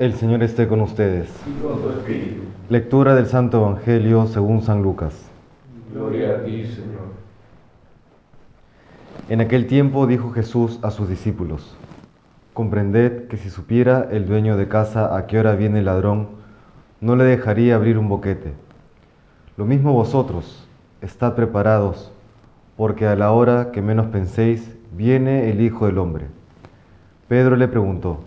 El Señor esté con ustedes. y con tu espíritu. Lectura del Santo Evangelio según San Lucas. Gloria a ti, Señor. En aquel tiempo dijo Jesús a sus discípulos, Comprended que si supiera el dueño de casa a qué hora viene el ladrón, no le dejaría abrir un boquete. Lo mismo vosotros, estad preparados, porque a la hora que menos penséis, viene el Hijo del Hombre. Pedro le preguntó,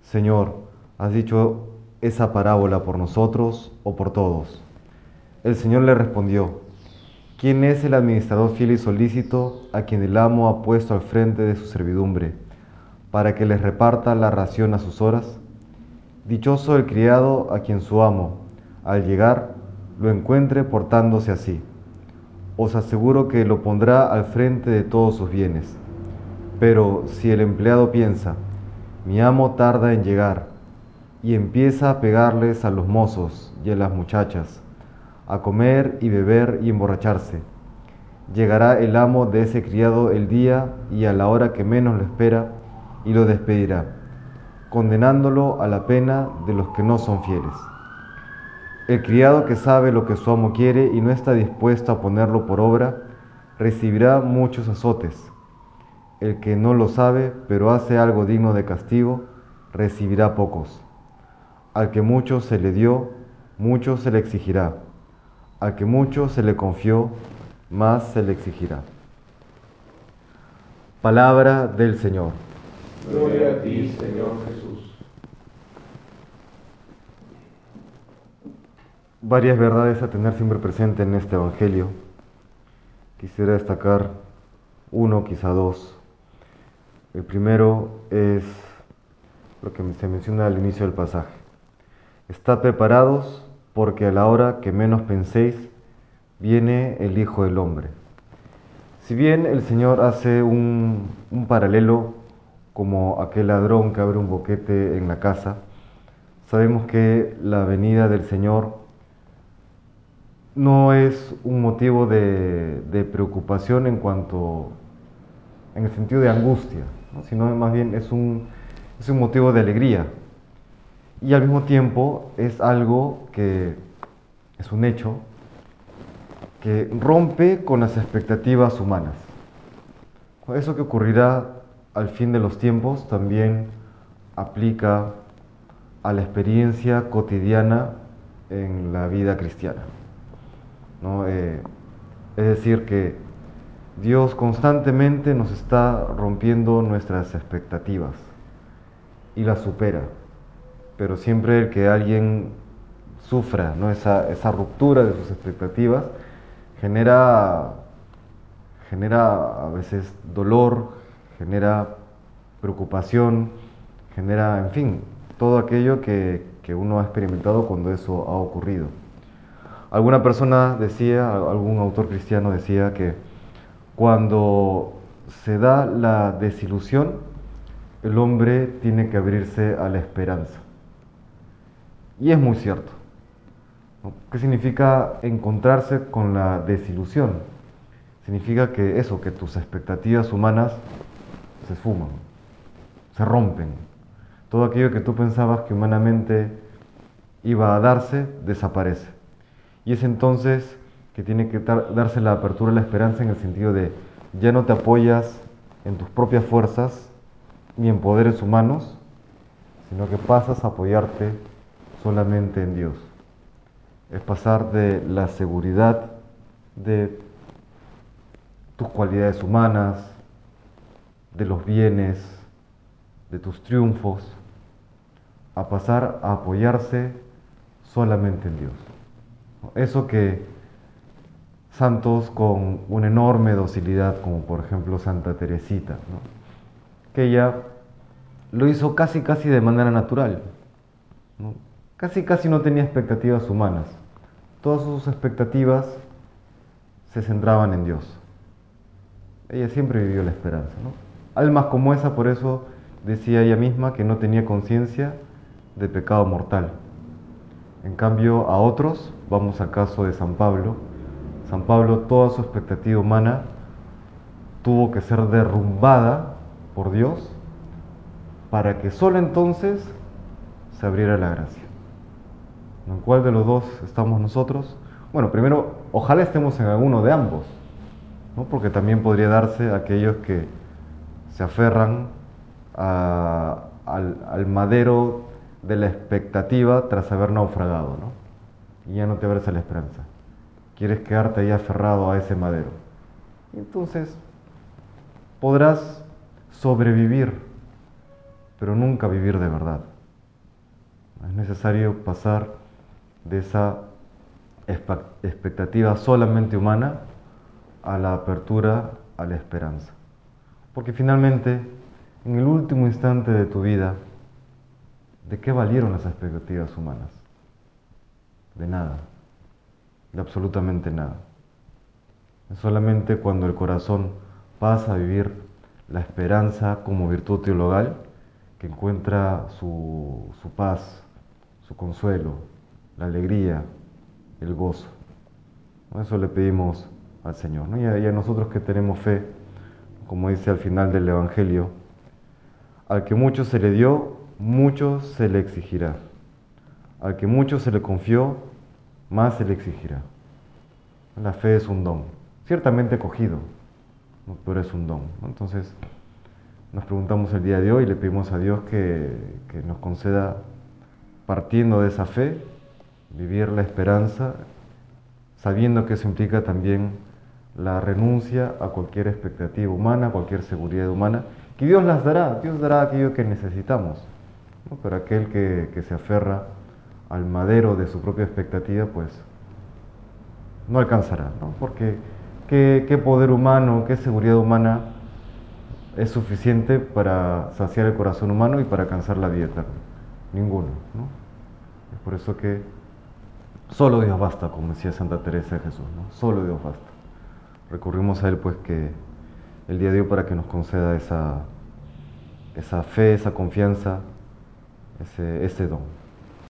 Señor, ¿has dicho esa parábola por nosotros o por todos? El Señor le respondió, ¿quién es el administrador fiel y solícito a quien el amo ha puesto al frente de su servidumbre, para que les reparta la ración a sus horas? Dichoso el criado a quien su amo, al llegar, lo encuentre portándose así. Os aseguro que lo pondrá al frente de todos sus bienes. Pero si el empleado piensa, mi amo tarda en llegar, y empieza a pegarles a los mozos y a las muchachas, a comer y beber y emborracharse, llegará el amo de ese criado el día y a la hora que menos lo espera, y lo despedirá, condenándolo a la pena de los que no son fieles. El criado que sabe lo que su amo quiere y no está dispuesto a ponerlo por obra, recibirá muchos azotes. El que no lo sabe, pero hace algo digno de castigo, recibirá pocos. Al que mucho se le dio, mucho se le exigirá. Al que mucho se le confió, más se le exigirá. Palabra del Señor. Gloria a ti, Señor Jesús. Varias verdades a tener siempre presente en este Evangelio. Quisiera destacar uno, quizá dos. El primero es lo que se menciona al inicio del pasaje. Estad preparados porque a la hora que menos penséis viene el Hijo del Hombre. Si bien el Señor hace un, un paralelo como aquel ladrón que abre un boquete en la casa, sabemos que la venida del Señor no es un motivo de, de preocupación en cuanto, en el sentido de angustia, ¿no? sino más bien es un, es un motivo de alegría. Y al mismo tiempo es algo que es un hecho que rompe con las expectativas humanas. Eso que ocurrirá al fin de los tiempos también aplica a la experiencia cotidiana en la vida cristiana. ¿no? Eh, es decir, que Dios constantemente nos está rompiendo nuestras expectativas y las supera. Pero siempre el que alguien sufra ¿no? esa, ruptura de sus expectativas genera, genera a veces dolor, genera preocupación, genera, en fin, todo aquello que, que uno ha experimentado cuando eso ha ocurrido. Alguna persona decía, algún autor cristiano decía que cuando se da la desilusión, el hombre tiene que abrirse a la esperanza. Y es muy cierto. ¿Qué significa encontrarse con la desilusión? Significa que eso, que tus expectativas humanas se esfuman, se rompen. Todo aquello que tú pensabas que humanamente iba a darse, desaparece. Y es entonces que tiene que darse la apertura a la esperanza en el sentido de ya no te apoyas en tus propias fuerzas ni en poderes humanos, sino que pasas a apoyarte solamente en Dios. Es pasar de la seguridad de tus cualidades humanas, de los bienes, de tus triunfos, a pasar a apoyarse solamente en Dios. Eso que santos con una enorme docilidad, como por ejemplo Santa Teresita, que ella lo hizo casi casi de manera natural. Casi casi no tenía expectativas humanas, todas sus expectativas se centraban en Dios. Ella siempre vivió la esperanza. ¿no? Almas como esa, por eso decía ella misma que no tenía conciencia de pecado mortal. En cambio, a otros, vamos al caso de San Pablo, San Pablo toda su expectativa humana tuvo que ser derrumbada por Dios para que solo entonces se abriera la gracia. ¿En cuál de los dos estamos nosotros? Bueno, primero, ojalá estemos en alguno de ambos, ¿no? porque también podría darse aquellos que se aferran al, madero de la expectativa tras haber naufragado, ¿no? y ya no te a la esperanza. Quieres quedarte ahí aferrado a ese madero. Y entonces podrás sobrevivir, pero nunca vivir de verdad. Es necesario pasar de esa expectativa solamente humana a la apertura a la esperanza. Porque finalmente, en el último instante de tu vida, ¿de qué valieron las expectativas humanas? De nada, de absolutamente nada. Es solamente cuando el corazón pasa a vivir la esperanza como virtud teologal que encuentra su, su paz, su consuelo, la alegría, el gozo. Eso le pedimos al Señor. Y, a, nosotros que tenemos fe, como dice al final del Evangelio, al que mucho se le dio, mucho se le exigirá. Al que mucho se le confió, más se le exigirá. La fe es un don, ciertamente cogido, pero es un don. Entonces, nos preguntamos el día de hoy y le pedimos a Dios que, nos conceda, partiendo de esa fe, vivir la esperanza, sabiendo que eso implica también la renuncia a cualquier expectativa humana, cualquier seguridad humana, que Dios las dará, Dios dará aquello que necesitamos, pero aquel que, se aferra al madero de su propia expectativa, pues no alcanzará, ¿no? porque ¿qué, ¿qué, poder humano, qué seguridad humana es suficiente para saciar el corazón humano y para alcanzar la vida eterna? Ninguno. ¿no? Es por eso que Solo Dios basta, como decía Santa Teresa de Jesús. Solo Dios basta. Recurrimos a Él, pues, que el día de hoy para que nos conceda esa, esa fe, esa confianza, ese, ese don.